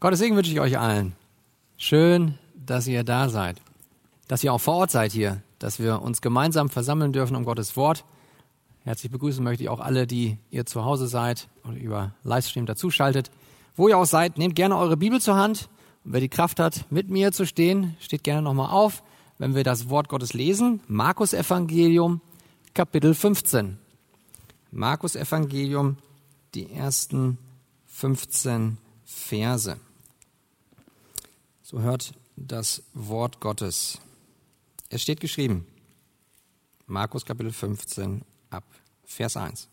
Gottes Segen wünsche ich euch allen. Schön, dass ihr da seid, dass ihr auch vor Ort seid hier, dass wir uns gemeinsam versammeln dürfen um Gottes Wort. Herzlich begrüßen möchte ich auch alle, die ihr zu Hause seid oder über Livestream dazuschaltet. Wo ihr auch seid, nehmt gerne eure Bibel zur Hand. Und wer die Kraft hat, mit mir zu stehen, steht gerne nochmal auf, wenn wir das Wort Gottes lesen. Markus Evangelium, Kapitel 15. Markus Evangelium, die ersten 15 Verse. So hört das Wort Gottes. Es steht geschrieben, Markus Kapitel 15 ab Vers 1.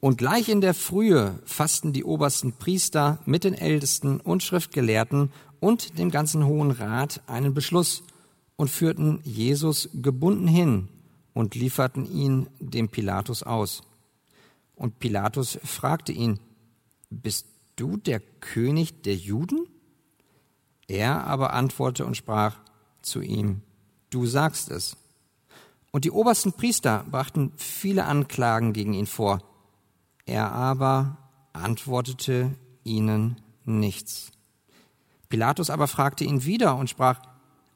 Und gleich in der Frühe fassten die obersten Priester mit den Ältesten und Schriftgelehrten und dem ganzen Hohen Rat einen Beschluss und führten Jesus gebunden hin und lieferten ihn dem Pilatus aus. Und Pilatus fragte ihn, Bist du der König der Juden? Er aber antwortete und sprach zu ihm, Du sagst es. Und die obersten Priester brachten viele Anklagen gegen ihn vor. Er aber antwortete ihnen nichts. Pilatus aber fragte ihn wieder und sprach,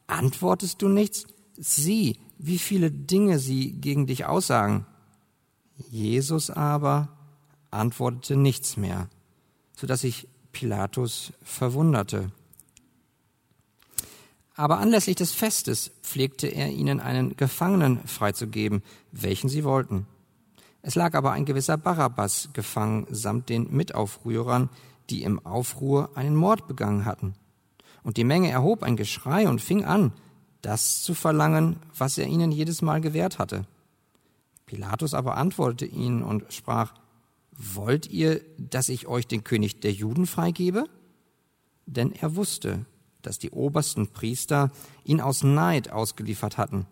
Antwortest du nichts? Sieh, wie viele Dinge sie gegen dich aussagen. Jesus aber antwortete nichts mehr, so dass sich Pilatus verwunderte. Aber anlässlich des Festes pflegte er ihnen einen Gefangenen freizugeben, welchen sie wollten. Es lag aber ein gewisser Barabbas gefangen samt den Mitaufrührern, die im Aufruhr einen Mord begangen hatten. Und die Menge erhob ein Geschrei und fing an, das zu verlangen, was er ihnen jedes Mal gewährt hatte. Pilatus aber antwortete ihnen und sprach, Wollt ihr, dass ich euch den König der Juden freigebe? Denn er wusste, dass die obersten Priester ihn aus Neid ausgeliefert hatten.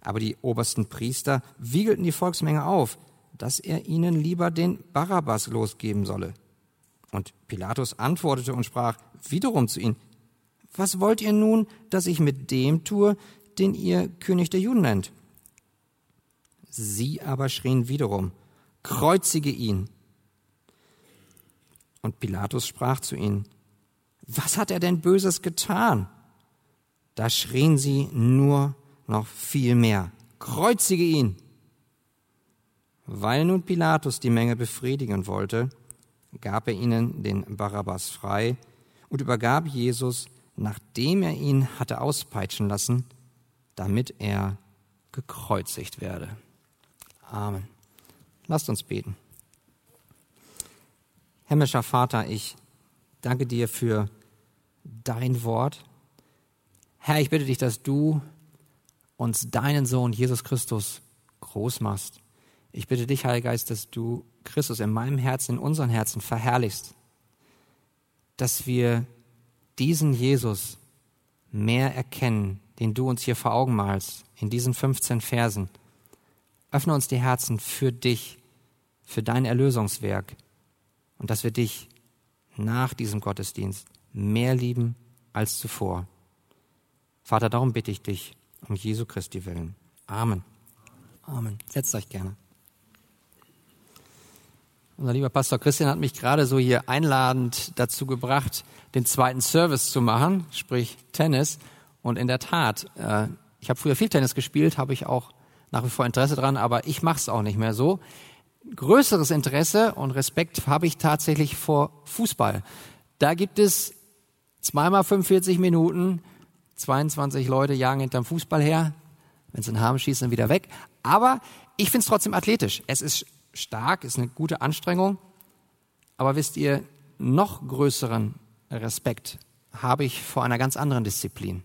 Aber die obersten Priester wiegelten die Volksmenge auf, dass er ihnen lieber den Barabbas losgeben solle. Und Pilatus antwortete und sprach wiederum zu ihnen, was wollt ihr nun, dass ich mit dem tue, den ihr König der Juden nennt? Sie aber schrien wiederum, kreuzige ihn. Und Pilatus sprach zu ihnen, was hat er denn Böses getan? Da schrien sie nur noch viel mehr. Kreuzige ihn! Weil nun Pilatus die Menge befriedigen wollte, gab er ihnen den Barabbas frei und übergab Jesus, nachdem er ihn hatte auspeitschen lassen, damit er gekreuzigt werde. Amen. Lasst uns beten. Himmlischer Vater, ich Danke dir für dein Wort. Herr, ich bitte dich, dass du uns deinen Sohn Jesus Christus groß machst. Ich bitte dich, Heiliger Geist, dass du Christus in meinem Herzen, in unseren Herzen verherrlichst, dass wir diesen Jesus mehr erkennen, den du uns hier vor Augen malst, in diesen 15 Versen. Öffne uns die Herzen für dich, für dein Erlösungswerk und dass wir dich nach diesem Gottesdienst mehr lieben als zuvor. Vater, darum bitte ich dich um Jesu Christi willen. Amen. Amen. Setzt euch gerne. Unser lieber Pastor Christian hat mich gerade so hier einladend dazu gebracht, den zweiten Service zu machen, sprich Tennis. Und in der Tat, äh, ich habe früher viel Tennis gespielt, habe ich auch nach wie vor Interesse dran, aber ich mache es auch nicht mehr so größeres Interesse und Respekt habe ich tatsächlich vor Fußball. Da gibt es zweimal 45 Minuten, 22 Leute jagen hinterm Fußball her. Wenn sie einen Harm schießen, wieder weg. Aber ich finde es trotzdem athletisch. Es ist stark, ist eine gute Anstrengung. Aber wisst ihr, noch größeren Respekt habe ich vor einer ganz anderen Disziplin.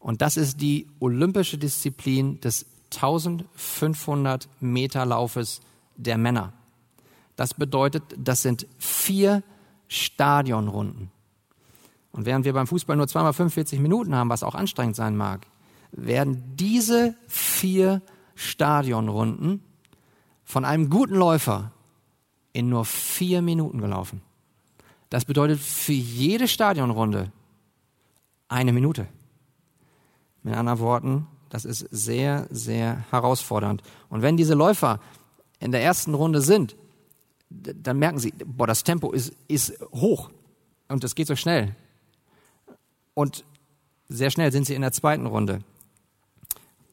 Und das ist die olympische Disziplin des 1500 Meter Laufes der Männer. Das bedeutet, das sind vier Stadionrunden. Und während wir beim Fußball nur zweimal 45 Minuten haben, was auch anstrengend sein mag, werden diese vier Stadionrunden von einem guten Läufer in nur vier Minuten gelaufen. Das bedeutet für jede Stadionrunde eine Minute. Mit anderen Worten, das ist sehr, sehr herausfordernd. Und wenn diese Läufer in der ersten Runde sind, dann merken sie, boah, das Tempo ist, ist hoch. und es geht so schnell. Und sehr schnell sind sie in der zweiten Runde.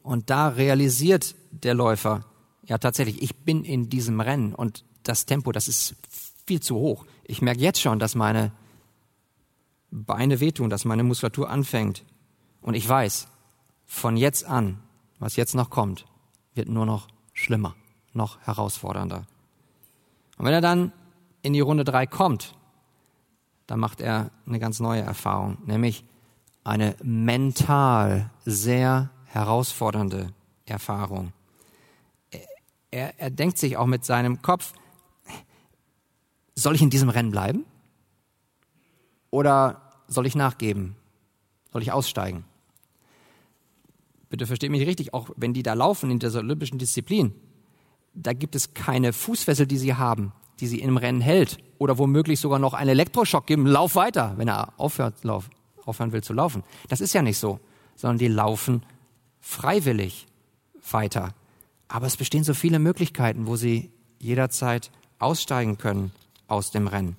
Und da realisiert der Läufer, ja tatsächlich, ich bin in diesem Rennen und das Tempo, das ist viel zu hoch. Ich merke jetzt schon, dass meine Beine wehtun, dass meine Muskulatur anfängt. Und ich weiß, von jetzt an, was jetzt noch kommt, wird nur noch schlimmer, noch herausfordernder. Und wenn er dann in die Runde drei kommt, dann macht er eine ganz neue Erfahrung, nämlich eine mental sehr herausfordernde Erfahrung. Er, er denkt sich auch mit seinem Kopf, soll ich in diesem Rennen bleiben? Oder soll ich nachgeben? Soll ich aussteigen? Bitte versteht mich richtig, auch wenn die da laufen in dieser olympischen Disziplin, da gibt es keine Fußfessel, die sie haben, die sie im Rennen hält. Oder womöglich sogar noch einen Elektroschock geben, lauf weiter, wenn er aufhört, lauf, aufhören will zu laufen. Das ist ja nicht so, sondern die laufen freiwillig weiter. Aber es bestehen so viele Möglichkeiten, wo sie jederzeit aussteigen können aus dem Rennen.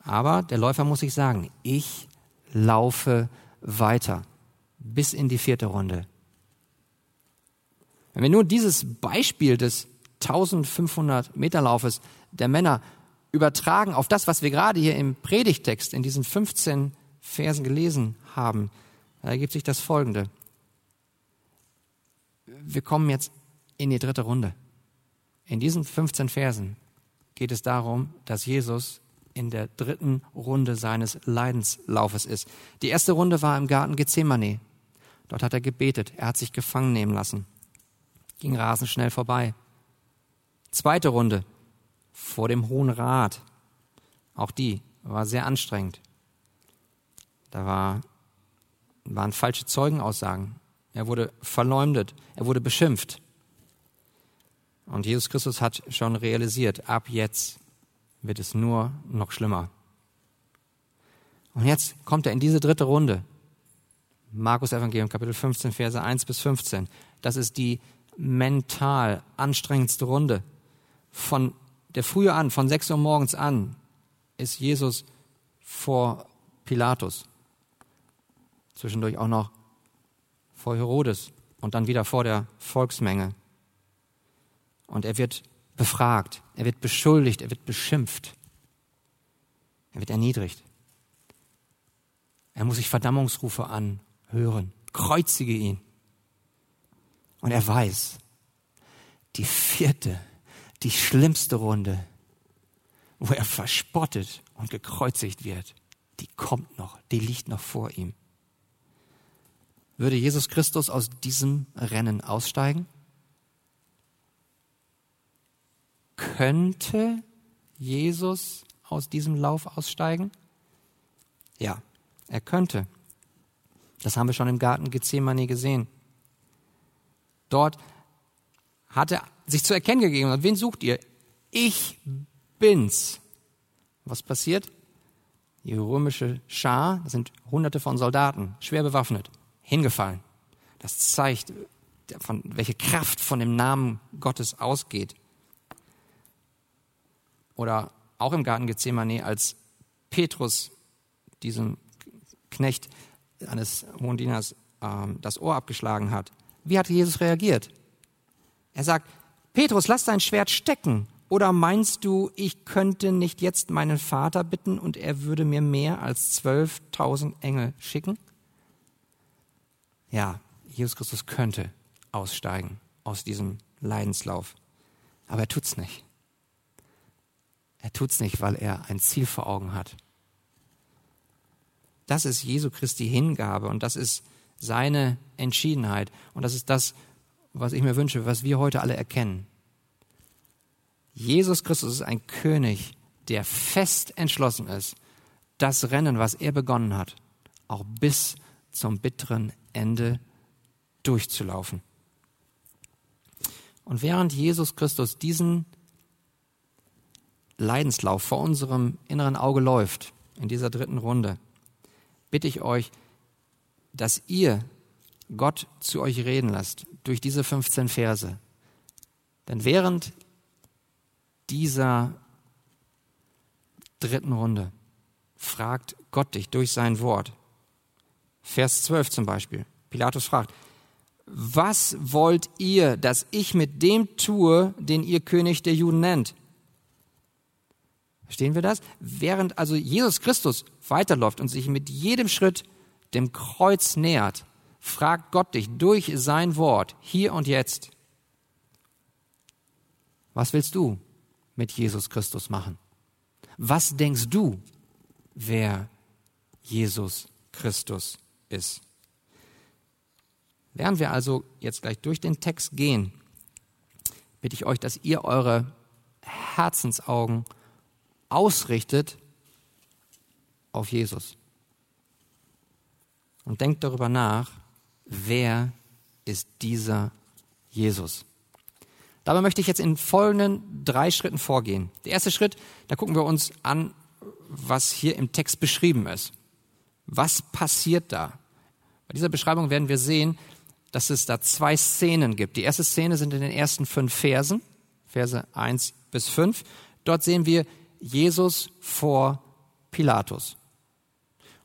Aber der Läufer muss sich sagen, ich laufe weiter bis in die vierte Runde. Wenn wir nur dieses Beispiel des 1500 Meter Laufes der Männer übertragen auf das, was wir gerade hier im Predigtext in diesen 15 Versen gelesen haben, ergibt sich das Folgende. Wir kommen jetzt in die dritte Runde. In diesen 15 Versen geht es darum, dass Jesus in der dritten Runde seines Leidenslaufes ist. Die erste Runde war im Garten Gethsemane. Dort hat er gebetet. Er hat sich gefangen nehmen lassen. Ging rasend schnell vorbei. Zweite Runde vor dem Hohen Rat. Auch die war sehr anstrengend. Da war, waren falsche Zeugenaussagen. Er wurde verleumdet. Er wurde beschimpft. Und Jesus Christus hat schon realisiert, ab jetzt wird es nur noch schlimmer. Und jetzt kommt er in diese dritte Runde. Markus Evangelium, Kapitel 15, Verse 1 bis 15. Das ist die mental anstrengendste Runde. Von der Frühe an, von 6 Uhr morgens an, ist Jesus vor Pilatus. Zwischendurch auch noch vor Herodes und dann wieder vor der Volksmenge. Und er wird befragt, er wird beschuldigt, er wird beschimpft, er wird erniedrigt. Er muss sich Verdammungsrufe anhören, kreuzige ihn. Und er weiß, die vierte, die schlimmste Runde, wo er verspottet und gekreuzigt wird, die kommt noch, die liegt noch vor ihm. Würde Jesus Christus aus diesem Rennen aussteigen? Könnte Jesus aus diesem Lauf aussteigen? Ja, er könnte. Das haben wir schon im Garten Gethsemane gesehen. Dort hat er sich zu erkennen gegeben. Und wen sucht ihr? Ich bin's. Was passiert? Die römische Schar, das sind hunderte von Soldaten, schwer bewaffnet, hingefallen. Das zeigt, von welche Kraft von dem Namen Gottes ausgeht. Oder auch im Garten Gethsemane, als Petrus diesem Knecht eines hohen Dieners ähm, das Ohr abgeschlagen hat. Wie hat Jesus reagiert? Er sagt, Petrus, lass dein Schwert stecken. Oder meinst du, ich könnte nicht jetzt meinen Vater bitten und er würde mir mehr als zwölftausend Engel schicken? Ja, Jesus Christus könnte aussteigen aus diesem Leidenslauf. Aber er tut's nicht. Er tut's nicht, weil er ein Ziel vor Augen hat. Das ist Jesu Christi Hingabe und das ist seine Entschiedenheit und das ist das, was ich mir wünsche, was wir heute alle erkennen. Jesus Christus ist ein König, der fest entschlossen ist, das Rennen, was er begonnen hat, auch bis zum bitteren Ende durchzulaufen. Und während Jesus Christus diesen Leidenslauf vor unserem inneren Auge läuft, in dieser dritten Runde, bitte ich euch, dass ihr Gott zu euch reden lasst durch diese 15 Verse. Denn während dieser dritten Runde fragt Gott dich durch sein Wort. Vers 12 zum Beispiel. Pilatus fragt, was wollt ihr, dass ich mit dem tue, den ihr König der Juden nennt? Verstehen wir das? Während also Jesus Christus weiterläuft und sich mit jedem Schritt dem Kreuz nähert, fragt Gott dich durch sein Wort hier und jetzt, was willst du mit Jesus Christus machen? Was denkst du, wer Jesus Christus ist? Während wir also jetzt gleich durch den Text gehen, bitte ich euch, dass ihr eure Herzensaugen ausrichtet auf Jesus. Und denkt darüber nach, wer ist dieser Jesus? Dabei möchte ich jetzt in folgenden drei Schritten vorgehen. Der erste Schritt, da gucken wir uns an, was hier im Text beschrieben ist. Was passiert da? Bei dieser Beschreibung werden wir sehen, dass es da zwei Szenen gibt. Die erste Szene sind in den ersten fünf Versen, Verse 1 bis 5. Dort sehen wir Jesus vor Pilatus.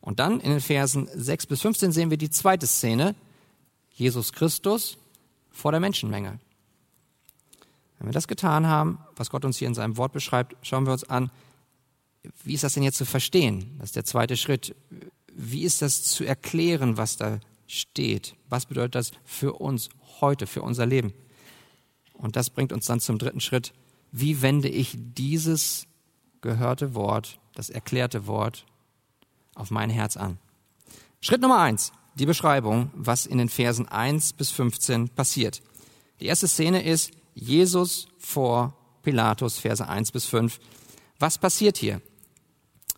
Und dann in den Versen 6 bis 15 sehen wir die zweite Szene, Jesus Christus vor der Menschenmenge. Wenn wir das getan haben, was Gott uns hier in seinem Wort beschreibt, schauen wir uns an, wie ist das denn jetzt zu verstehen? Das ist der zweite Schritt. Wie ist das zu erklären, was da steht. Was bedeutet das für uns heute, für unser Leben? Und das bringt uns dann zum dritten Schritt. Wie wende ich dieses gehörte Wort, das erklärte Wort auf mein Herz an? Schritt Nummer eins, die Beschreibung, was in den Versen 1 bis 15 passiert. Die erste Szene ist Jesus vor Pilatus, Verse 1 bis 5. Was passiert hier?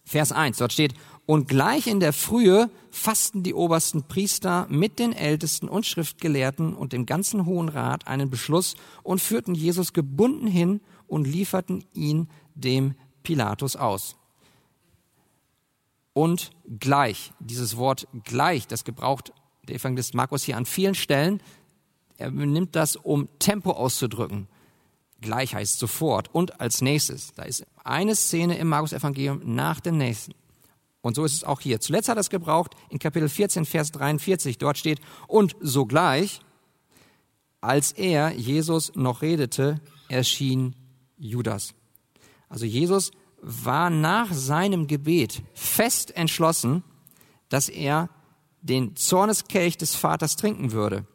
Vers 1, dort steht, und gleich in der Frühe fassten die obersten Priester mit den Ältesten und Schriftgelehrten und dem ganzen Hohen Rat einen Beschluss und führten Jesus gebunden hin und lieferten ihn dem Pilatus aus. Und gleich, dieses Wort gleich, das gebraucht der Evangelist Markus hier an vielen Stellen. Er nimmt das, um Tempo auszudrücken. Gleich heißt sofort und als nächstes. Da ist eine Szene im Markus Evangelium nach dem nächsten. Und so ist es auch hier. Zuletzt hat er es gebraucht in Kapitel 14, Vers 43. Dort steht, und sogleich, als er, Jesus, noch redete, erschien Judas. Also Jesus war nach seinem Gebet fest entschlossen, dass er den Zorneskelch des Vaters trinken würde.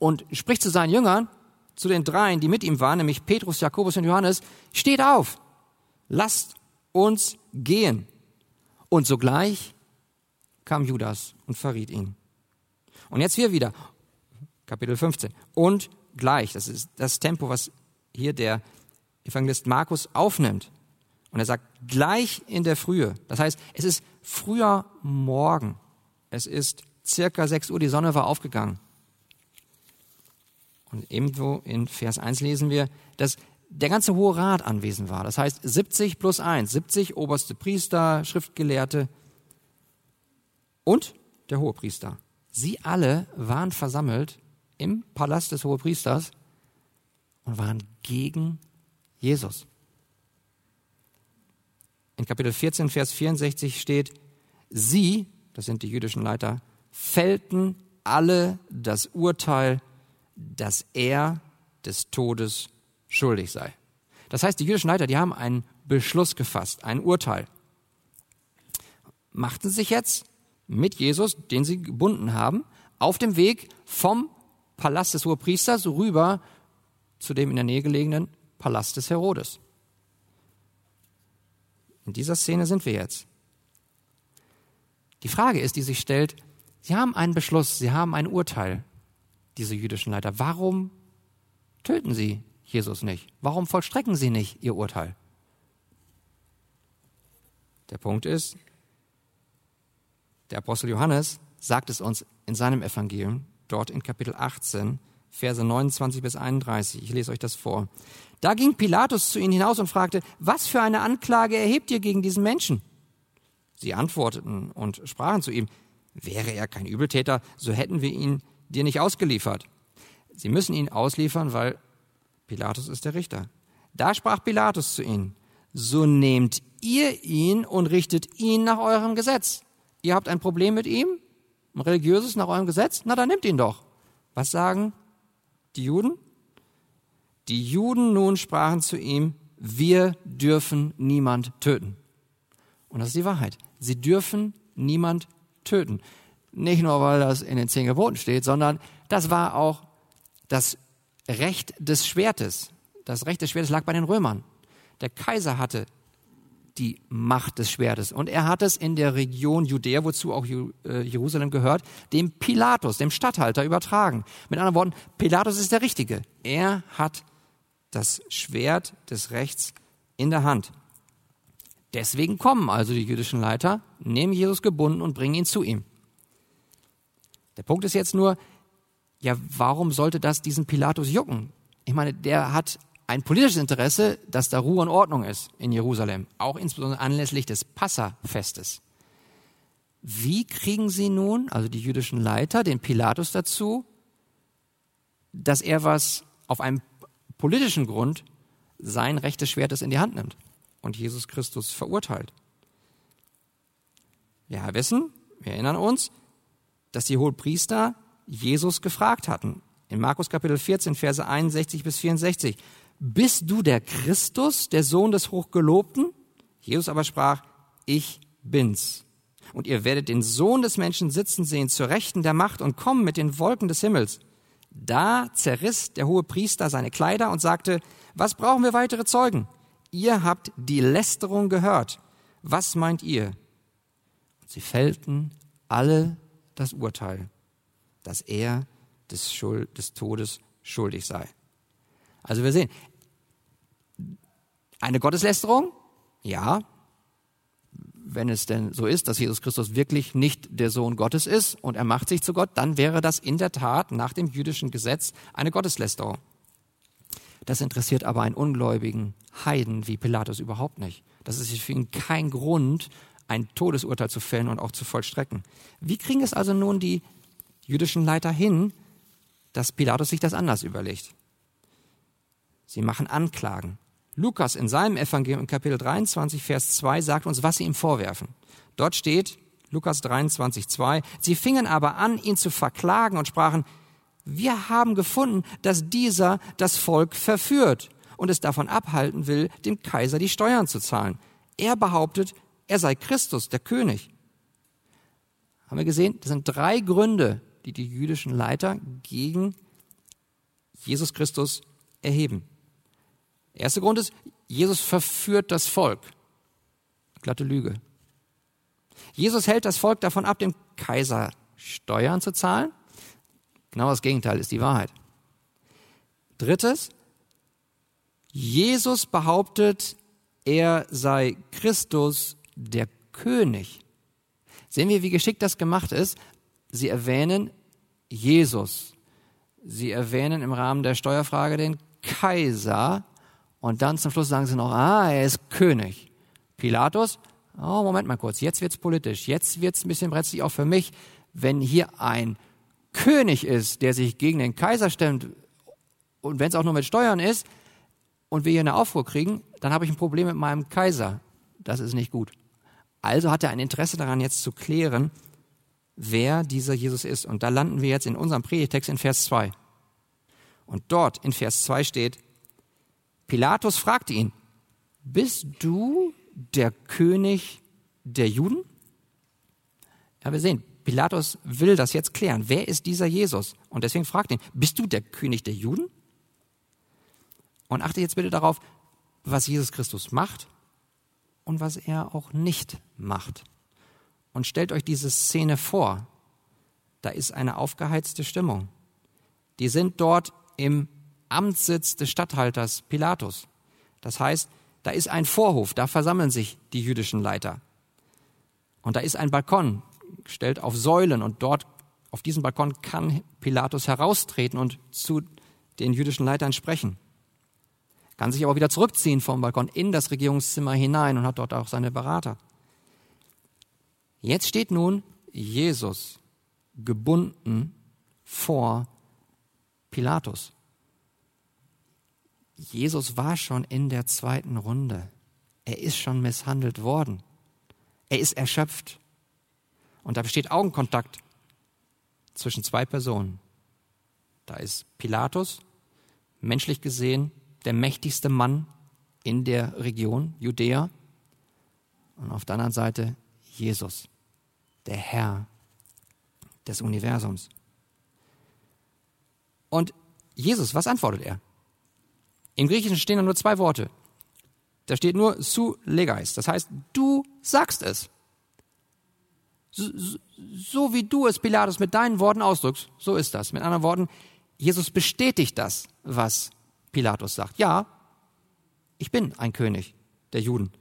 Und spricht zu seinen Jüngern, zu den dreien, die mit ihm waren, nämlich Petrus, Jakobus und Johannes, steht auf, lasst uns gehen. Und sogleich kam Judas und verriet ihn. Und jetzt wir wieder, Kapitel 15. Und gleich, das ist das Tempo, was hier der Evangelist Markus aufnimmt. Und er sagt, gleich in der Frühe. Das heißt, es ist früher Morgen. Es ist circa 6 Uhr, die Sonne war aufgegangen. Und ebenso in Vers 1 lesen wir, dass der ganze Hohe Rat anwesend war. Das heißt 70 plus 1, 70 oberste Priester, Schriftgelehrte und der Hohepriester. Sie alle waren versammelt im Palast des Hohepriesters und waren gegen Jesus. In Kapitel 14, Vers 64 steht, sie, das sind die jüdischen Leiter, fällten alle das Urteil, dass er des Todes schuldig sei. Das heißt, die jüdischen Leiter, die haben einen Beschluss gefasst, ein Urteil. Machten sich jetzt mit Jesus, den sie gebunden haben, auf dem Weg vom Palast des Hohepriesters rüber zu dem in der Nähe gelegenen Palast des Herodes. In dieser Szene sind wir jetzt. Die Frage ist, die sich stellt, sie haben einen Beschluss, sie haben ein Urteil, diese jüdischen Leiter. Warum töten sie Jesus nicht? Warum vollstrecken sie nicht ihr Urteil? Der Punkt ist, der Apostel Johannes sagt es uns in seinem Evangelium, dort in Kapitel 18, Verse 29 bis 31. Ich lese euch das vor. Da ging Pilatus zu ihnen hinaus und fragte, was für eine Anklage erhebt ihr gegen diesen Menschen? Sie antworteten und sprachen zu ihm, wäre er kein Übeltäter, so hätten wir ihn dir nicht ausgeliefert. Sie müssen ihn ausliefern, weil Pilatus ist der Richter. Da sprach Pilatus zu ihnen, so nehmt ihr ihn und richtet ihn nach eurem Gesetz. Ihr habt ein Problem mit ihm, ein religiöses nach eurem Gesetz? Na, dann nimmt ihn doch. Was sagen die Juden? Die Juden nun sprachen zu ihm, wir dürfen niemand töten. Und das ist die Wahrheit. Sie dürfen niemand töten. Nicht nur, weil das in den zehn Geboten steht, sondern das war auch das Recht des Schwertes. Das Recht des Schwertes lag bei den Römern. Der Kaiser hatte die Macht des Schwertes. Und er hat es in der Region Judäa, wozu auch äh, Jerusalem gehört, dem Pilatus, dem Statthalter, übertragen. Mit anderen Worten, Pilatus ist der Richtige. Er hat das Schwert des Rechts in der Hand. Deswegen kommen also die jüdischen Leiter, nehmen Jesus gebunden und bringen ihn zu ihm. Der Punkt ist jetzt nur, ja, warum sollte das diesen Pilatus jucken? Ich meine, der hat ein politisches Interesse, dass da Ruhe und Ordnung ist in Jerusalem, auch insbesondere anlässlich des Passafestes. Wie kriegen sie nun, also die jüdischen Leiter, den Pilatus dazu, dass er was auf einem politischen Grund sein Recht des Schwertes in die Hand nimmt und Jesus Christus verurteilt? Wir wissen, wir erinnern uns, dass die Hohepriester Jesus gefragt hatten. In Markus Kapitel 14, Verse 61 bis 64 bist du der Christus, der Sohn des Hochgelobten? Jesus aber sprach, ich bin's. Und ihr werdet den Sohn des Menschen sitzen sehen zur Rechten der Macht und kommen mit den Wolken des Himmels. Da zerriss der hohe Priester seine Kleider und sagte, was brauchen wir weitere Zeugen? Ihr habt die Lästerung gehört. Was meint ihr? Und sie fällten alle das Urteil, dass er des, Schuld, des Todes schuldig sei. Also wir sehen, eine Gotteslästerung, ja, wenn es denn so ist, dass Jesus Christus wirklich nicht der Sohn Gottes ist und er macht sich zu Gott, dann wäre das in der Tat nach dem jüdischen Gesetz eine Gotteslästerung. Das interessiert aber einen ungläubigen Heiden wie Pilatus überhaupt nicht. Das ist für ihn kein Grund, ein Todesurteil zu fällen und auch zu vollstrecken. Wie kriegen es also nun die jüdischen Leiter hin, dass Pilatus sich das anders überlegt? Sie machen Anklagen. Lukas in seinem Evangelium in Kapitel 23, Vers 2 sagt uns, was sie ihm vorwerfen. Dort steht, Lukas 23, 2, sie fingen aber an, ihn zu verklagen und sprachen, wir haben gefunden, dass dieser das Volk verführt und es davon abhalten will, dem Kaiser die Steuern zu zahlen. Er behauptet, er sei Christus, der König. Haben wir gesehen? Das sind drei Gründe, die die jüdischen Leiter gegen Jesus Christus erheben. Der erste Grund ist, Jesus verführt das Volk. Glatte Lüge. Jesus hält das Volk davon ab, dem Kaiser Steuern zu zahlen. Genau das Gegenteil ist die Wahrheit. Drittes, Jesus behauptet, er sei Christus, der König. Sehen wir, wie geschickt das gemacht ist? Sie erwähnen Jesus. Sie erwähnen im Rahmen der Steuerfrage den Kaiser und dann zum Schluss sagen sie noch, ah, er ist König. Pilatus, oh, Moment mal kurz, jetzt wird's politisch, jetzt wird's ein bisschen brenzlig auch für mich, wenn hier ein König ist, der sich gegen den Kaiser stemmt und wenn es auch nur mit Steuern ist und wir hier eine Aufruhr kriegen, dann habe ich ein Problem mit meinem Kaiser. Das ist nicht gut. Also hat er ein Interesse daran, jetzt zu klären, wer dieser Jesus ist. Und da landen wir jetzt in unserem Predigtext in Vers 2. Und dort in Vers 2 steht, Pilatus fragte ihn, bist du der König der Juden? Ja, wir sehen, Pilatus will das jetzt klären. Wer ist dieser Jesus? Und deswegen fragt ihn, bist du der König der Juden? Und achte jetzt bitte darauf, was Jesus Christus macht und was er auch nicht macht. Und stellt euch diese Szene vor. Da ist eine aufgeheizte Stimmung. Die sind dort im Amtssitz des Statthalters Pilatus. Das heißt, da ist ein Vorhof, da versammeln sich die jüdischen Leiter. Und da ist ein Balkon, gestellt auf Säulen, und dort auf diesem Balkon kann Pilatus heraustreten und zu den jüdischen Leitern sprechen. Kann sich aber wieder zurückziehen vom Balkon in das Regierungszimmer hinein und hat dort auch seine Berater. Jetzt steht nun Jesus gebunden vor Pilatus. Jesus war schon in der zweiten Runde. Er ist schon misshandelt worden. Er ist erschöpft. Und da besteht Augenkontakt zwischen zwei Personen. Da ist Pilatus, menschlich gesehen der mächtigste Mann in der Region Judäa. Und auf der anderen Seite Jesus, der Herr des Universums. Und Jesus, was antwortet er? Im Griechischen stehen da nur zwei Worte. Da steht nur su legais. Das heißt, du sagst es. So, so, wie du es, Pilatus, mit deinen Worten ausdrückst, so ist das. Mit anderen Worten, Jesus bestätigt das, was Pilatus sagt. Ja, ich bin ein König der Juden.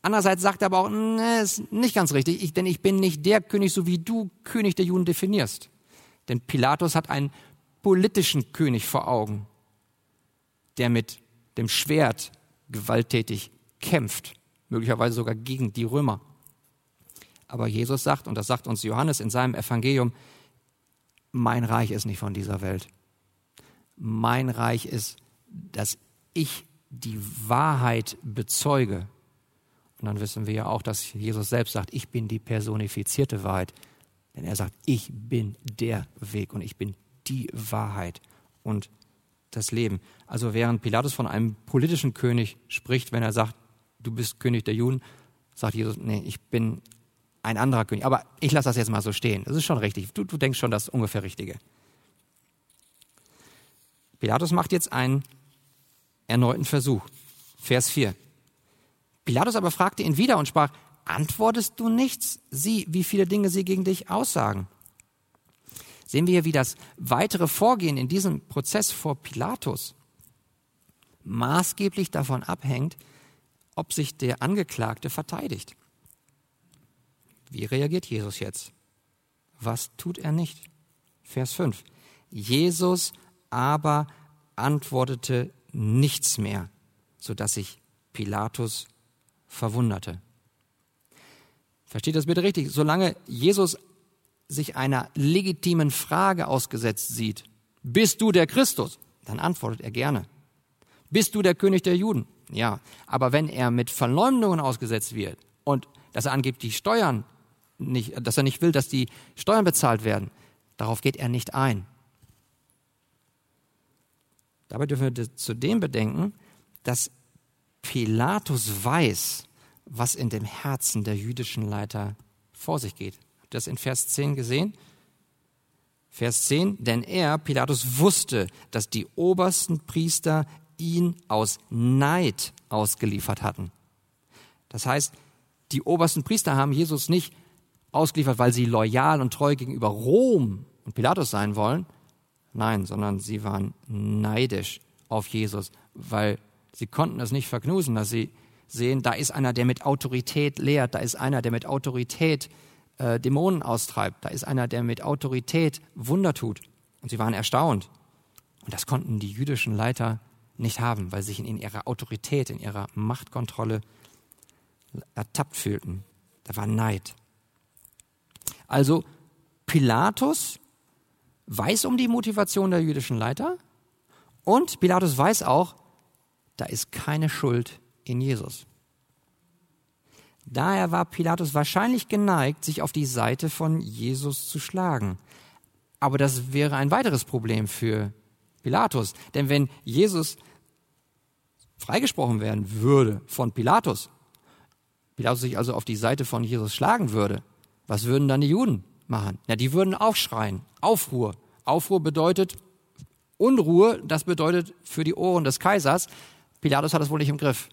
Andererseits sagt er aber auch, ne, ist nicht ganz richtig, ich, denn ich bin nicht der König, so wie du König der Juden definierst. Denn Pilatus hat einen politischen König vor Augen, der mit dem Schwert gewalttätig kämpft, möglicherweise sogar gegen die Römer. Aber Jesus sagt, und das sagt uns Johannes in seinem Evangelium, mein Reich ist nicht von dieser Welt. Mein Reich ist, dass ich die Wahrheit bezeuge. Und dann wissen wir ja auch, dass Jesus selbst sagt, ich bin die personifizierte Wahrheit. Denn er sagt, ich bin der Weg und ich bin die Wahrheit und das Leben. Also während Pilatus von einem politischen König spricht, wenn er sagt, du bist König der Juden, sagt Jesus, nee, ich bin ein anderer König. Aber ich lasse das jetzt mal so stehen. Das ist schon richtig. Du, du denkst schon das ungefähr Richtige. Pilatus macht jetzt einen erneuten Versuch. Vers 4. Pilatus aber fragte ihn wieder und sprach, antwortest du nichts? Sieh, wie viele Dinge sie gegen dich aussagen. Sehen wir hier, wie das weitere Vorgehen in diesem Prozess vor Pilatus maßgeblich davon abhängt, ob sich der Angeklagte verteidigt. Wie reagiert Jesus jetzt? Was tut er nicht? Vers 5. Jesus aber antwortete nichts mehr, sodass sich Pilatus verwunderte. Versteht das bitte richtig? Solange Jesus sich einer legitimen Frage ausgesetzt sieht, bist du der Christus? Dann antwortet er gerne. Bist du der König der Juden? Ja. Aber wenn er mit Verleumdungen ausgesetzt wird und dass er angibt, die Steuern nicht, dass er nicht will, dass die Steuern bezahlt werden, darauf geht er nicht ein. Dabei dürfen wir zudem bedenken, dass Pilatus weiß, was in dem Herzen der jüdischen Leiter vor sich geht. Das in Vers 10 gesehen? Vers 10, denn er, Pilatus, wusste, dass die obersten Priester ihn aus Neid ausgeliefert hatten. Das heißt, die obersten Priester haben Jesus nicht ausgeliefert, weil sie loyal und treu gegenüber Rom und Pilatus sein wollen, Nein, sondern sie waren neidisch auf Jesus, weil sie konnten es nicht verknusen, dass sie sehen, da ist einer, der mit Autorität lehrt, da ist einer, der mit Autorität äh, Dämonen austreibt, da ist einer, der mit Autorität Wunder tut. Und sie waren erstaunt. Und das konnten die jüdischen Leiter nicht haben, weil sie sich in ihrer Autorität, in ihrer Machtkontrolle ertappt fühlten. Da war Neid. Also Pilatus weiß um die Motivation der jüdischen Leiter und Pilatus weiß auch, da ist keine Schuld in Jesus. Daher war Pilatus wahrscheinlich geneigt, sich auf die Seite von Jesus zu schlagen. Aber das wäre ein weiteres Problem für Pilatus. Denn wenn Jesus freigesprochen werden würde von Pilatus, Pilatus sich also auf die Seite von Jesus schlagen würde, was würden dann die Juden machen. Ja, die würden aufschreien, Aufruhr. Aufruhr bedeutet Unruhe, das bedeutet für die Ohren des Kaisers. Pilatus hat das wohl nicht im Griff.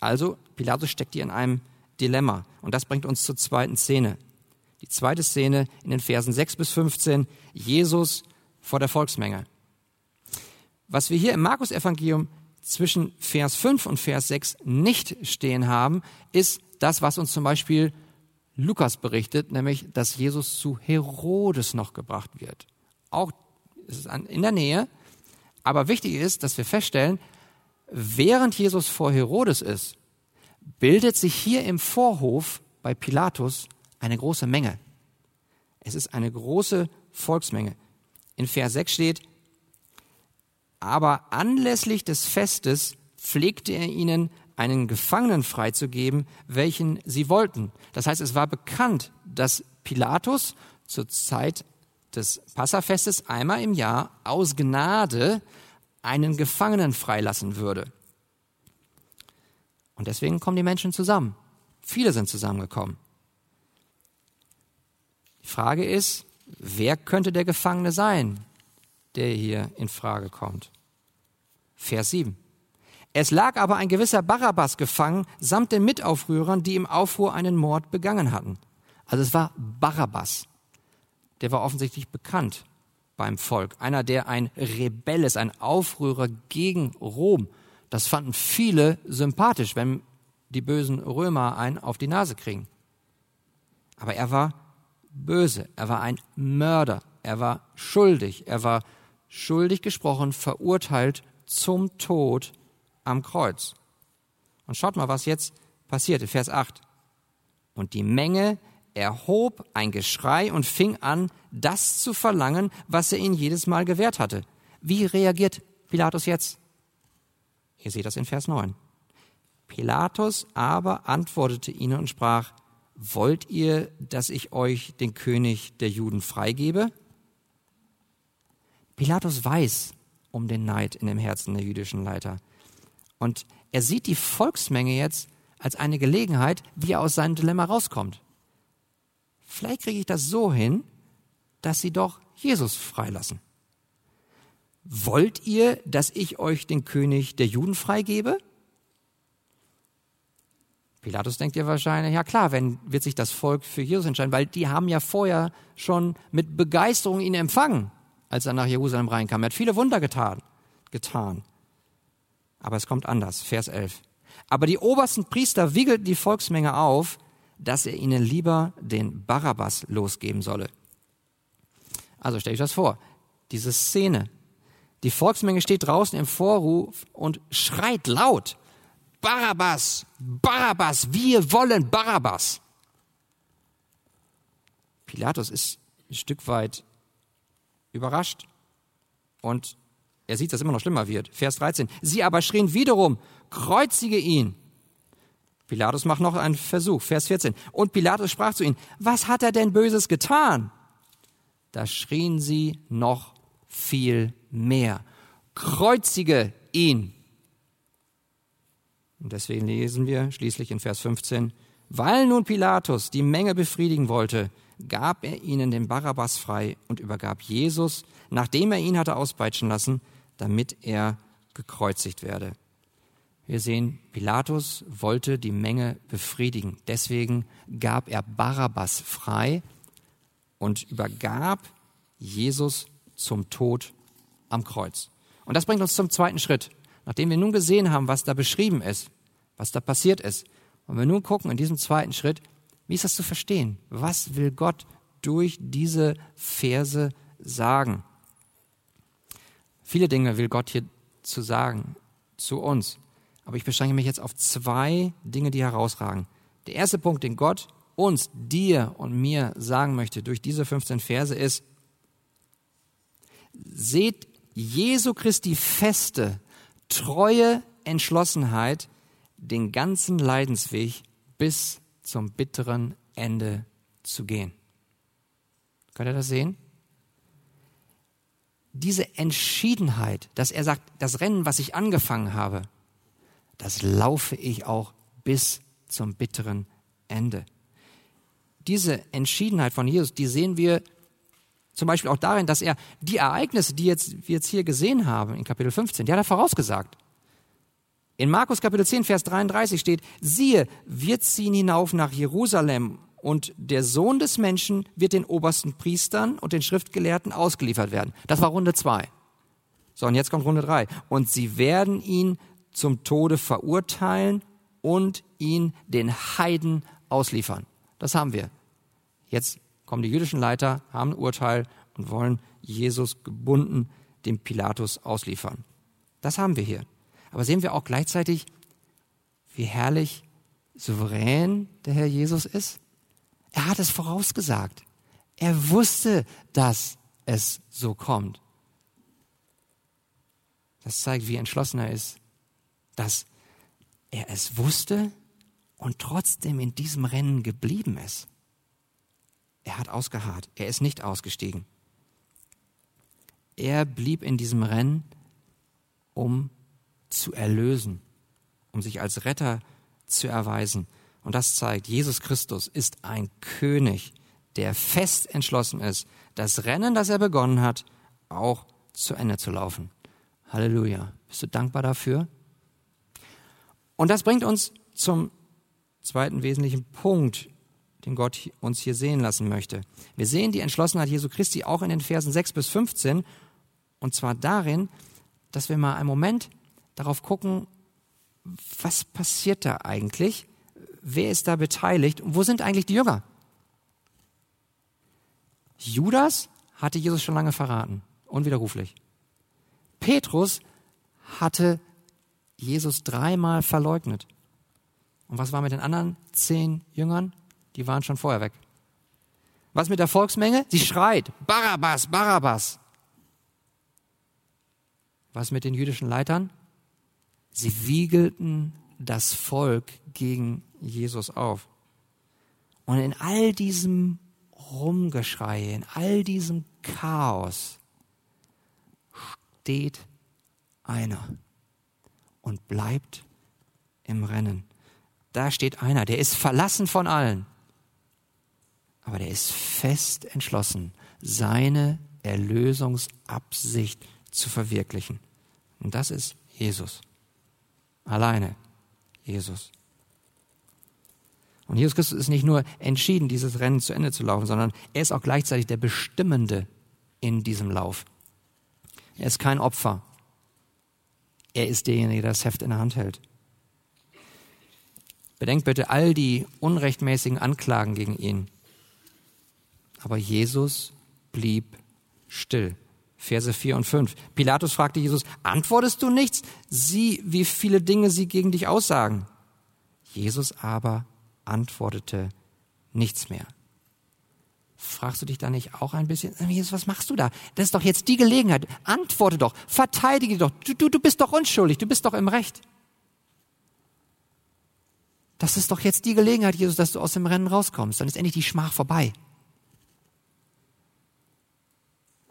Also, Pilatus steckt hier in einem Dilemma. Und das bringt uns zur zweiten Szene. Die zweite Szene in den Versen 6 bis 15, Jesus vor der Volksmenge. Was wir hier im Markus-Evangelium zwischen Vers 5 und Vers 6 nicht stehen haben, ist das, was uns zum Beispiel Lukas berichtet, nämlich, dass Jesus zu Herodes noch gebracht wird. Auch ist es in der Nähe. Aber wichtig ist, dass wir feststellen, während Jesus vor Herodes ist, bildet sich hier im Vorhof bei Pilatus eine große Menge. Es ist eine große Volksmenge. In Vers 6 steht, aber anlässlich des Festes pflegte er ihnen einen Gefangenen freizugeben, welchen sie wollten. Das heißt, es war bekannt, dass Pilatus zur Zeit des Passafestes einmal im Jahr aus Gnade einen Gefangenen freilassen würde. Und deswegen kommen die Menschen zusammen. Viele sind zusammengekommen. Die Frage ist, wer könnte der Gefangene sein, der hier in Frage kommt? Vers 7. Es lag aber ein gewisser Barabbas gefangen, samt den Mitaufrührern, die im Aufruhr einen Mord begangen hatten. Also es war Barabbas. Der war offensichtlich bekannt beim Volk. Einer, der ein Rebell ist, ein Aufrührer gegen Rom. Das fanden viele sympathisch, wenn die bösen Römer einen auf die Nase kriegen. Aber er war böse, er war ein Mörder, er war schuldig, er war schuldig gesprochen, verurteilt zum Tod am Kreuz. Und schaut mal, was jetzt passiert in Vers 8. Und die Menge erhob ein Geschrei und fing an, das zu verlangen, was er ihnen jedes Mal gewährt hatte. Wie reagiert Pilatus jetzt? Ihr seht das in Vers 9. Pilatus aber antwortete ihnen und sprach, wollt ihr, dass ich euch den König der Juden freigebe? Pilatus weiß um den Neid in dem Herzen der jüdischen Leiter. Und er sieht die Volksmenge jetzt als eine Gelegenheit, wie er aus seinem Dilemma rauskommt. Vielleicht kriege ich das so hin, dass sie doch Jesus freilassen. Wollt ihr, dass ich euch den König der Juden freigebe? Pilatus denkt ja wahrscheinlich, ja klar, wenn wird sich das Volk für Jesus entscheiden, weil die haben ja vorher schon mit Begeisterung ihn empfangen, als er nach Jerusalem reinkam. Er hat viele Wunder getan, getan. Aber es kommt anders. Vers 11. Aber die obersten Priester wiegelten die Volksmenge auf, dass er ihnen lieber den Barabbas losgeben solle. Also stell ich das vor. Diese Szene. Die Volksmenge steht draußen im Vorruf und schreit laut. Barabbas, Barabbas, wir wollen Barabbas. Pilatus ist ein Stück weit überrascht und er sieht, dass es immer noch schlimmer wird. Vers 13. Sie aber schrien wiederum, kreuzige ihn. Pilatus macht noch einen Versuch. Vers 14. Und Pilatus sprach zu ihnen, was hat er denn Böses getan? Da schrien sie noch viel mehr. Kreuzige ihn. Und deswegen lesen wir schließlich in Vers 15, weil nun Pilatus die Menge befriedigen wollte, gab er ihnen den Barabbas frei und übergab Jesus, nachdem er ihn hatte auspeitschen lassen, damit er gekreuzigt werde. Wir sehen, Pilatus wollte die Menge befriedigen. Deswegen gab er Barabbas frei und übergab Jesus zum Tod am Kreuz. Und das bringt uns zum zweiten Schritt. Nachdem wir nun gesehen haben, was da beschrieben ist, was da passiert ist, und wir nun gucken in diesem zweiten Schritt, wie ist das zu verstehen? Was will Gott durch diese Verse sagen? Viele Dinge will Gott hier zu sagen, zu uns. Aber ich beschränke mich jetzt auf zwei Dinge, die herausragen. Der erste Punkt, den Gott uns, dir und mir sagen möchte durch diese 15 Verse ist, seht Jesu Christi feste, treue Entschlossenheit, den ganzen Leidensweg bis zum bitteren Ende zu gehen. Könnt ihr das sehen? Diese Entschiedenheit, dass er sagt, das Rennen, was ich angefangen habe, das laufe ich auch bis zum bitteren Ende. Diese Entschiedenheit von Jesus, die sehen wir zum Beispiel auch darin, dass er die Ereignisse, die jetzt, wir jetzt hier gesehen haben in Kapitel 15, die hat er vorausgesagt. In Markus Kapitel 10, Vers 33 steht, siehe, wir ziehen hinauf nach Jerusalem und der Sohn des Menschen wird den obersten Priestern und den Schriftgelehrten ausgeliefert werden. Das war Runde zwei. So, und jetzt kommt Runde drei. Und sie werden ihn zum Tode verurteilen und ihn den Heiden ausliefern. Das haben wir. Jetzt kommen die jüdischen Leiter, haben ein Urteil und wollen Jesus gebunden dem Pilatus ausliefern. Das haben wir hier. Aber sehen wir auch gleichzeitig, wie herrlich souverän der Herr Jesus ist? Er hat es vorausgesagt. Er wusste, dass es so kommt. Das zeigt, wie entschlossen er ist, dass er es wusste und trotzdem in diesem Rennen geblieben ist. Er hat ausgeharrt, er ist nicht ausgestiegen. Er blieb in diesem Rennen, um zu erlösen, um sich als Retter zu erweisen. Und das zeigt, Jesus Christus ist ein König, der fest entschlossen ist, das Rennen, das er begonnen hat, auch zu Ende zu laufen. Halleluja. Bist du dankbar dafür? Und das bringt uns zum zweiten wesentlichen Punkt, den Gott uns hier sehen lassen möchte. Wir sehen die Entschlossenheit Jesu Christi auch in den Versen 6 bis 15 und zwar darin, dass wir mal einen Moment darauf gucken, was passiert da eigentlich? Wer ist da beteiligt? Und wo sind eigentlich die Jünger? Judas hatte Jesus schon lange verraten, unwiderruflich. Petrus hatte Jesus dreimal verleugnet. Und was war mit den anderen zehn Jüngern? Die waren schon vorher weg. Was mit der Volksmenge? Sie schreit, Barabbas, Barabbas. Was mit den jüdischen Leitern? Sie wiegelten das Volk gegen Jesus auf. Und in all diesem Rumgeschrei, in all diesem Chaos steht einer und bleibt im Rennen. Da steht einer, der ist verlassen von allen, aber der ist fest entschlossen, seine Erlösungsabsicht zu verwirklichen. Und das ist Jesus. Alleine Jesus. Und Jesus Christus ist nicht nur entschieden, dieses Rennen zu Ende zu laufen, sondern er ist auch gleichzeitig der Bestimmende in diesem Lauf. Er ist kein Opfer. Er ist derjenige, der das Heft in der Hand hält. Bedenkt bitte all die unrechtmäßigen Anklagen gegen ihn. Aber Jesus blieb still. Verse 4 und 5. Pilatus fragte Jesus, antwortest du nichts? Sieh, wie viele Dinge sie gegen dich aussagen. Jesus aber antwortete nichts mehr. Fragst du dich da nicht auch ein bisschen, Jesus, was machst du da? Das ist doch jetzt die Gelegenheit. Antworte doch, verteidige doch. Du, du, du bist doch unschuldig, du bist doch im Recht. Das ist doch jetzt die Gelegenheit, Jesus, dass du aus dem Rennen rauskommst. Dann ist endlich die Schmach vorbei.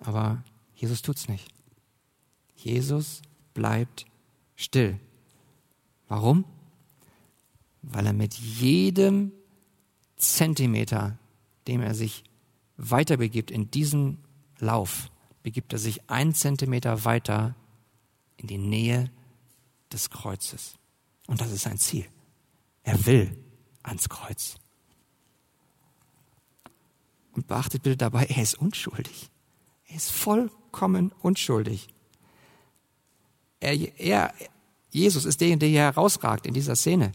Aber Jesus tut's nicht. Jesus bleibt still. Warum? Weil er mit jedem Zentimeter, dem er sich weiter begibt in diesen Lauf, begibt er sich einen Zentimeter weiter in die Nähe des Kreuzes. Und das ist sein Ziel. Er will ans Kreuz. Und beachtet bitte dabei, er ist unschuldig. Er ist vollkommen unschuldig. Er, er, Jesus ist derjenige, der hier herausragt in dieser Szene.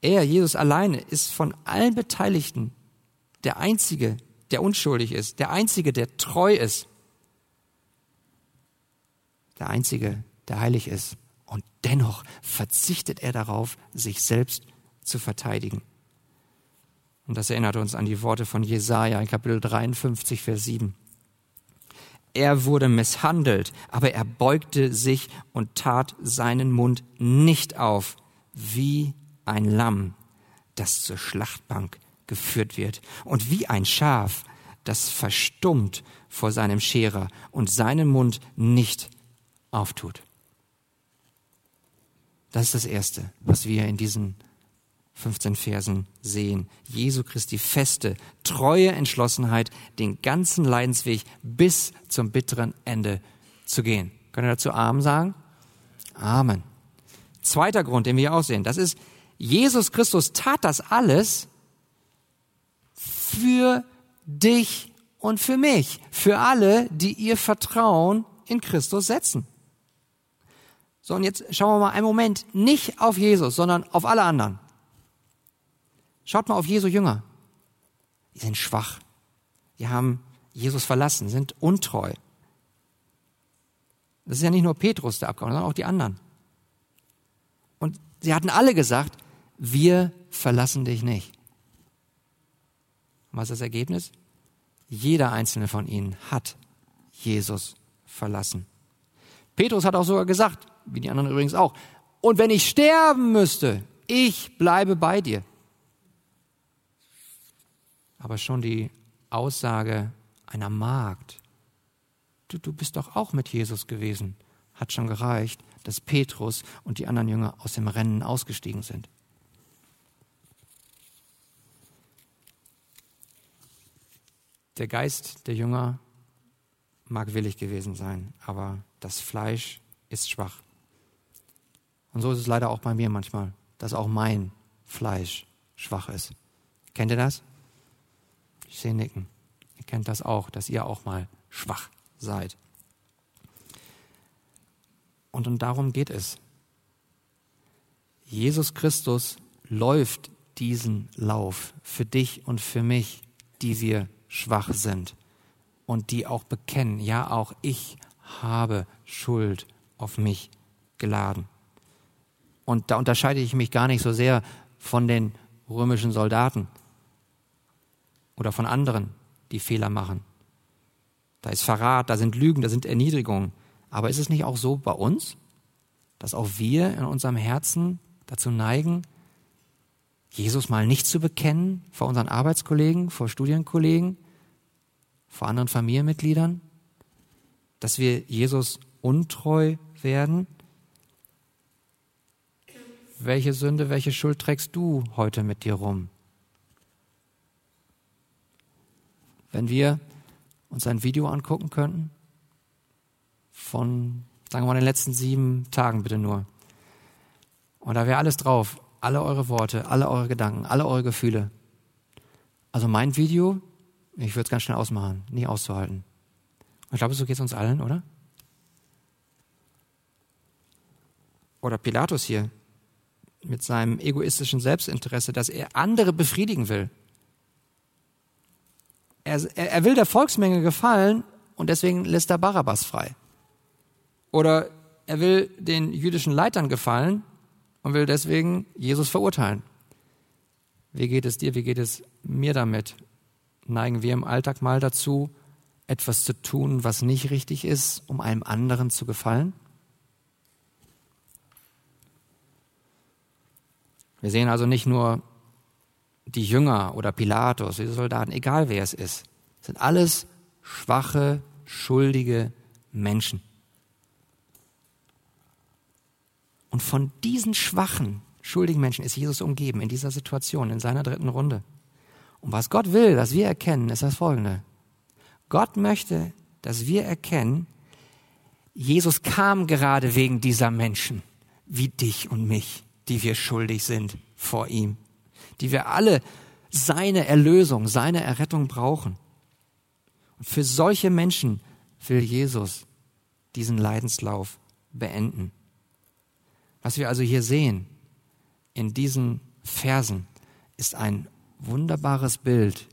Er, Jesus alleine, ist von allen Beteiligten der Einzige, der unschuldig ist, der Einzige, der treu ist, der Einzige, der heilig ist. Und dennoch verzichtet er darauf, sich selbst zu verteidigen. Und das erinnert uns an die Worte von Jesaja in Kapitel 53, Vers 7. Er wurde misshandelt, aber er beugte sich und tat seinen Mund nicht auf, wie ein Lamm, das zur Schlachtbank geführt wird, und wie ein Schaf, das verstummt vor seinem Scherer und seinen Mund nicht auftut. Das ist das Erste, was wir in diesen 15 Versen sehen. Jesu Christi feste, treue Entschlossenheit, den ganzen Leidensweg bis zum bitteren Ende zu gehen. Können wir dazu Amen sagen? Amen. Zweiter Grund, den wir auch sehen, das ist, Jesus Christus tat das alles für dich und für mich, für alle, die ihr Vertrauen in Christus setzen. So, und jetzt schauen wir mal einen Moment nicht auf Jesus, sondern auf alle anderen. Schaut mal auf Jesu Jünger. Die sind schwach. Die haben Jesus verlassen, sind untreu. Das ist ja nicht nur Petrus, der abgehauen, sondern auch die anderen. Und sie hatten alle gesagt, wir verlassen dich nicht. Und was ist das Ergebnis? Jeder einzelne von ihnen hat Jesus verlassen. Petrus hat auch sogar gesagt, wie die anderen übrigens auch, Und wenn ich sterben müsste, ich bleibe bei dir. Aber schon die Aussage einer Magd, du, du bist doch auch mit Jesus gewesen, hat schon gereicht, dass Petrus und die anderen Jünger aus dem Rennen ausgestiegen sind. Der Geist der Jünger mag willig gewesen sein, aber das Fleisch ist schwach. Und so ist es leider auch bei mir manchmal, dass auch mein Fleisch schwach ist. Kennt ihr das? Ich. Ihr kennt das auch, dass ihr auch mal schwach seid. Und, und darum geht es. Jesus Christus läuft diesen Lauf für dich und für mich, die wir schwach sind und die auch bekennen, ja, auch ich habe Schuld auf mich geladen. Und da unterscheide ich mich gar nicht so sehr von den römischen Soldaten oder von anderen, die Fehler machen. Da ist Verrat, da sind Lügen, da sind Erniedrigungen. Aber ist es nicht auch so bei uns, dass auch wir in unserem Herzen dazu neigen, Jesus mal nicht zu bekennen vor unseren Arbeitskollegen, vor Studienkollegen, vor anderen Familienmitgliedern, dass wir Jesus untreu werden? Welche Sünde, welche Schuld trägst du heute mit dir rum? Wenn wir uns ein Video angucken könnten, von, sagen wir mal, den letzten sieben Tagen bitte nur. Und da wäre alles drauf, alle eure Worte, alle eure Gedanken, alle eure Gefühle. Also mein Video, ich würde es ganz schnell ausmachen, nie auszuhalten. Und ich glaube, so geht es uns allen, oder? Oder Pilatus hier mit seinem egoistischen Selbstinteresse, dass er andere befriedigen will. Er, er, will der Volksmenge gefallen und deswegen lässt er Barabbas frei. Oder er will den jüdischen Leitern gefallen und will deswegen Jesus verurteilen. Wie geht es dir, wie geht es mir damit? Neigen wir im Alltag mal dazu, etwas zu tun, was nicht richtig ist, um einem anderen zu gefallen? Wir sehen also nicht nur die Jünger oder Pilatus, die Soldaten, egal wer es ist, sind alles schwache, schuldige Menschen. Und von diesen schwachen, schuldigen Menschen ist Jesus umgeben in dieser Situation, in seiner dritten Runde. Und was Gott will, dass wir erkennen, ist das folgende. Gott möchte, dass wir erkennen, Jesus kam gerade wegen dieser Menschen, wie dich und mich, die wir schuldig sind vor ihm, die wir alle seine Erlösung, seine Errettung brauchen. Und für solche Menschen will Jesus diesen Leidenslauf beenden. Was wir also hier sehen in diesen Versen ist ein wunderbares Bild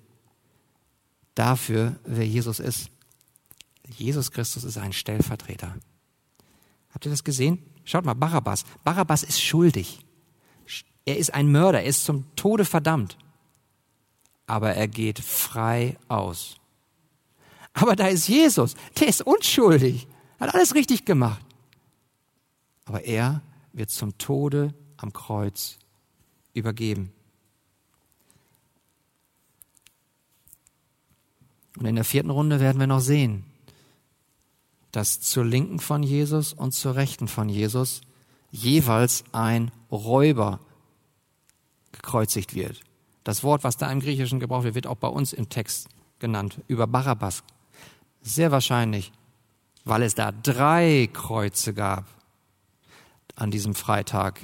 dafür, wer Jesus ist. Jesus Christus ist ein Stellvertreter. Habt ihr das gesehen? Schaut mal, Barabbas. Barabbas ist schuldig. Er ist ein Mörder, er ist zum Tode verdammt. Aber er geht frei aus. Aber da ist Jesus, der ist unschuldig, hat alles richtig gemacht. Aber er wird zum Tode am Kreuz übergeben. Und in der vierten Runde werden wir noch sehen, dass zur Linken von Jesus und zur Rechten von Jesus jeweils ein Räuber gekreuzigt wird. Das Wort, was da im Griechischen gebraucht wird, wird auch bei uns im Text genannt, über Barabbas. Sehr wahrscheinlich, weil es da drei Kreuze gab an diesem Freitag,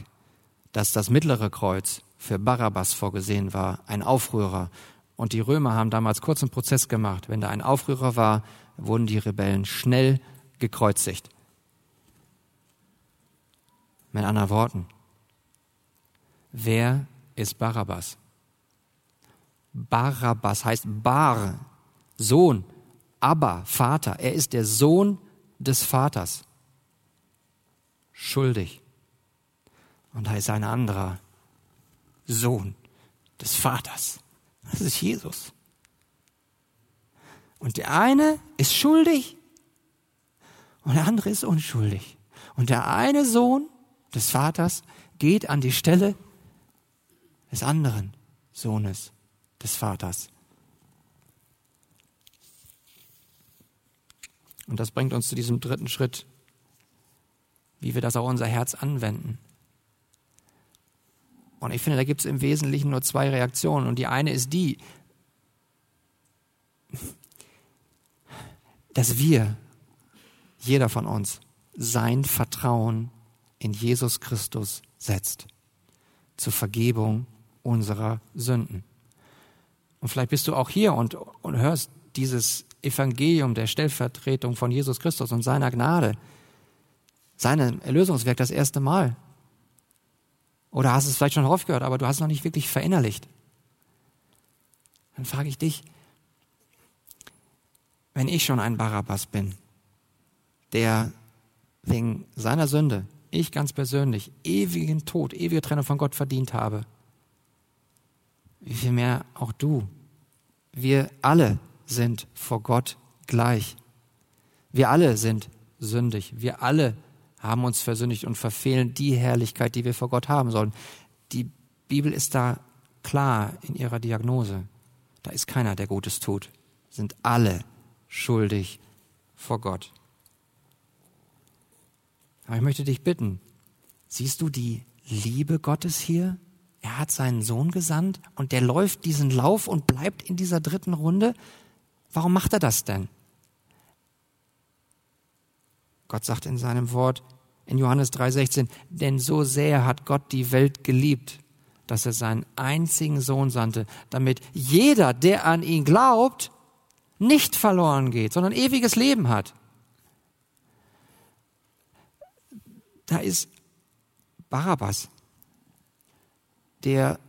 dass das mittlere Kreuz für Barabbas vorgesehen war, ein Aufrührer. Und die Römer haben damals kurzen Prozess gemacht. Wenn da ein Aufrührer war, wurden die Rebellen schnell gekreuzigt. Mit anderen Worten, wer ist Barabbas? Barabbas heißt Bar, Sohn, Abba, Vater. Er ist der Sohn des Vaters schuldig. Und da ist ein anderer Sohn des Vaters. Das ist Jesus. Und der eine ist schuldig und der andere ist unschuldig. Und der eine Sohn des Vaters geht an die Stelle des anderen Sohnes des Vaters. Und das bringt uns zu diesem dritten Schritt, wie wir das auch unser Herz anwenden. Und ich finde, da gibt es im Wesentlichen nur zwei Reaktionen. Und die eine ist die, dass wir, jeder von uns, sein Vertrauen in Jesus Christus setzt zur Vergebung unserer Sünden. Und vielleicht bist du auch hier und, und hörst dieses Evangelium der Stellvertretung von Jesus Christus und seiner Gnade, seinem Erlösungswerk das erste Mal. Oder hast es vielleicht schon häufig gehört, aber du hast es noch nicht wirklich verinnerlicht. Dann frage ich dich, wenn ich schon ein Barabbas bin, der wegen seiner Sünde, ich ganz persönlich, ewigen Tod, ewige Trennung von Gott verdient habe, wie viel mehr auch du. Wir alle sind vor Gott gleich. Wir alle sind sündig. Wir alle haben uns versündigt und verfehlen die Herrlichkeit, die wir vor Gott haben sollen. Die Bibel ist da klar in ihrer Diagnose. Da ist keiner, der Gutes tut. Sind alle schuldig vor Gott. Aber ich möchte dich bitten, siehst du die Liebe Gottes hier? Er hat seinen Sohn gesandt und der läuft diesen Lauf und bleibt in dieser dritten Runde. Warum macht er das denn? Gott sagt in seinem Wort in Johannes 3:16, denn so sehr hat Gott die Welt geliebt, dass er seinen einzigen Sohn sandte, damit jeder, der an ihn glaubt, nicht verloren geht, sondern ewiges Leben hat. Da ist Barabbas, der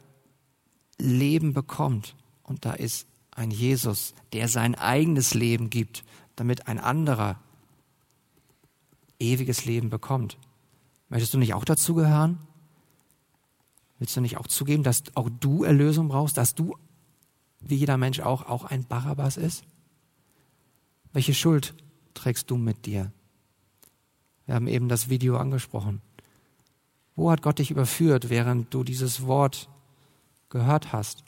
Leben bekommt. Und da ist ein Jesus, der sein eigenes Leben gibt, damit ein anderer ewiges Leben bekommt. Möchtest du nicht auch dazugehören? Willst du nicht auch zugeben, dass auch du Erlösung brauchst, dass du, wie jeder Mensch auch, auch ein Barabbas ist? Welche Schuld trägst du mit dir? Wir haben eben das Video angesprochen. Wo hat Gott dich überführt, während du dieses Wort gehört hast?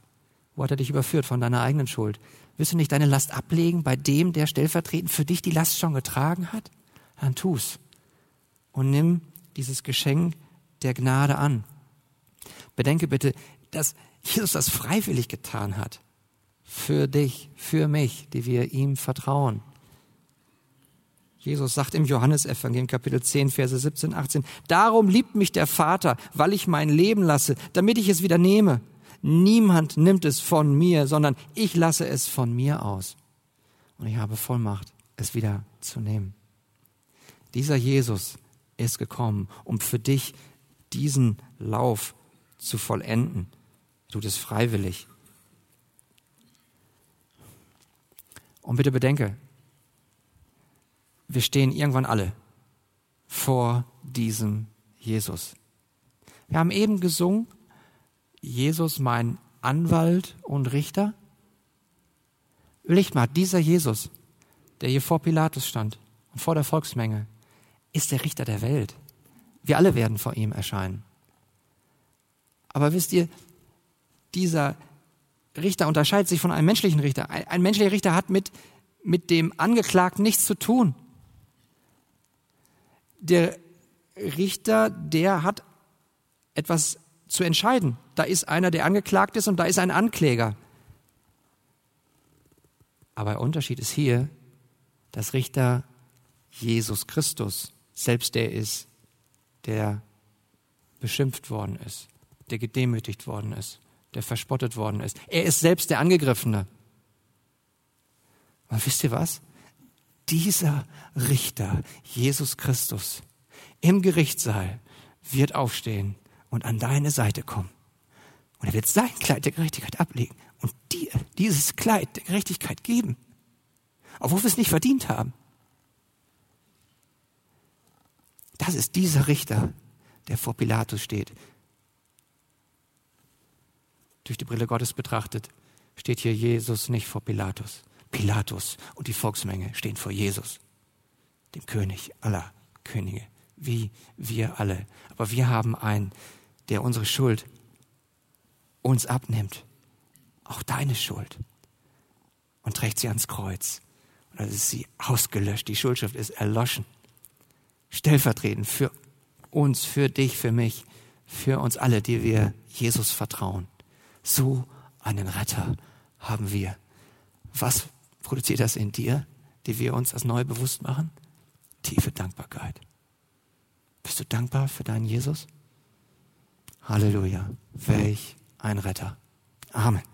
Wo hat er dich überführt von deiner eigenen Schuld? Willst du nicht deine Last ablegen bei dem, der stellvertretend für dich die Last schon getragen hat? Dann tu's. Und nimm dieses Geschenk der Gnade an. Bedenke bitte, dass Jesus das freiwillig getan hat. Für dich, für mich, die wir ihm vertrauen. Jesus sagt im Johannesevangelium Kapitel 10, Verse 17, 18, Darum liebt mich der Vater, weil ich mein Leben lasse, damit ich es wieder nehme. Niemand nimmt es von mir, sondern ich lasse es von mir aus. Und ich habe Vollmacht, es wieder zu nehmen. Dieser Jesus ist gekommen, um für dich diesen Lauf zu vollenden. Er tut es freiwillig. Und bitte bedenke, wir stehen irgendwann alle vor diesem Jesus. Wir haben eben gesungen, Jesus mein Anwalt und Richter. Überlegt mal, dieser Jesus, der hier vor Pilatus stand und vor der Volksmenge, ist der Richter der Welt. Wir alle werden vor ihm erscheinen. Aber wisst ihr, dieser Richter unterscheidet sich von einem menschlichen Richter. Ein, menschlicher Richter hat mit, mit dem Angeklagten nichts zu tun der Richter, der hat etwas zu entscheiden. Da ist einer, der angeklagt ist und da ist ein Ankläger. Aber der Unterschied ist hier, dass Richter Jesus Christus selbst der ist, der beschimpft worden ist, der gedemütigt worden ist, der verspottet worden ist. Er ist selbst der Angegriffene. Aber wisst ihr was? Dieser Richter, Jesus Christus, im Gerichtssaal wird aufstehen und an deine Seite kommen. Und er wird sein Kleid der Gerechtigkeit ablegen und dir dieses Kleid der Gerechtigkeit geben, obwohl wir es nicht verdient haben. Das ist dieser Richter, der vor Pilatus steht. Durch die Brille Gottes betrachtet steht hier Jesus nicht vor Pilatus. Pilatus und die Volksmenge stehen vor Jesus, dem König aller Könige, wie wir alle. Aber wir haben einen, der unsere Schuld uns abnimmt. Auch deine Schuld. Und trägt sie ans Kreuz. Und dann ist sie ausgelöscht. Die Schuldschrift ist erloschen. Stellvertretend für uns, für dich, für mich, für uns alle, die wir Jesus vertrauen. So einen Retter haben wir. Was produziert das in dir, die wir uns als neu bewusst machen? Tiefe Dankbarkeit. Bist du dankbar für deinen Jesus? Halleluja. Welch ein Retter. Amen.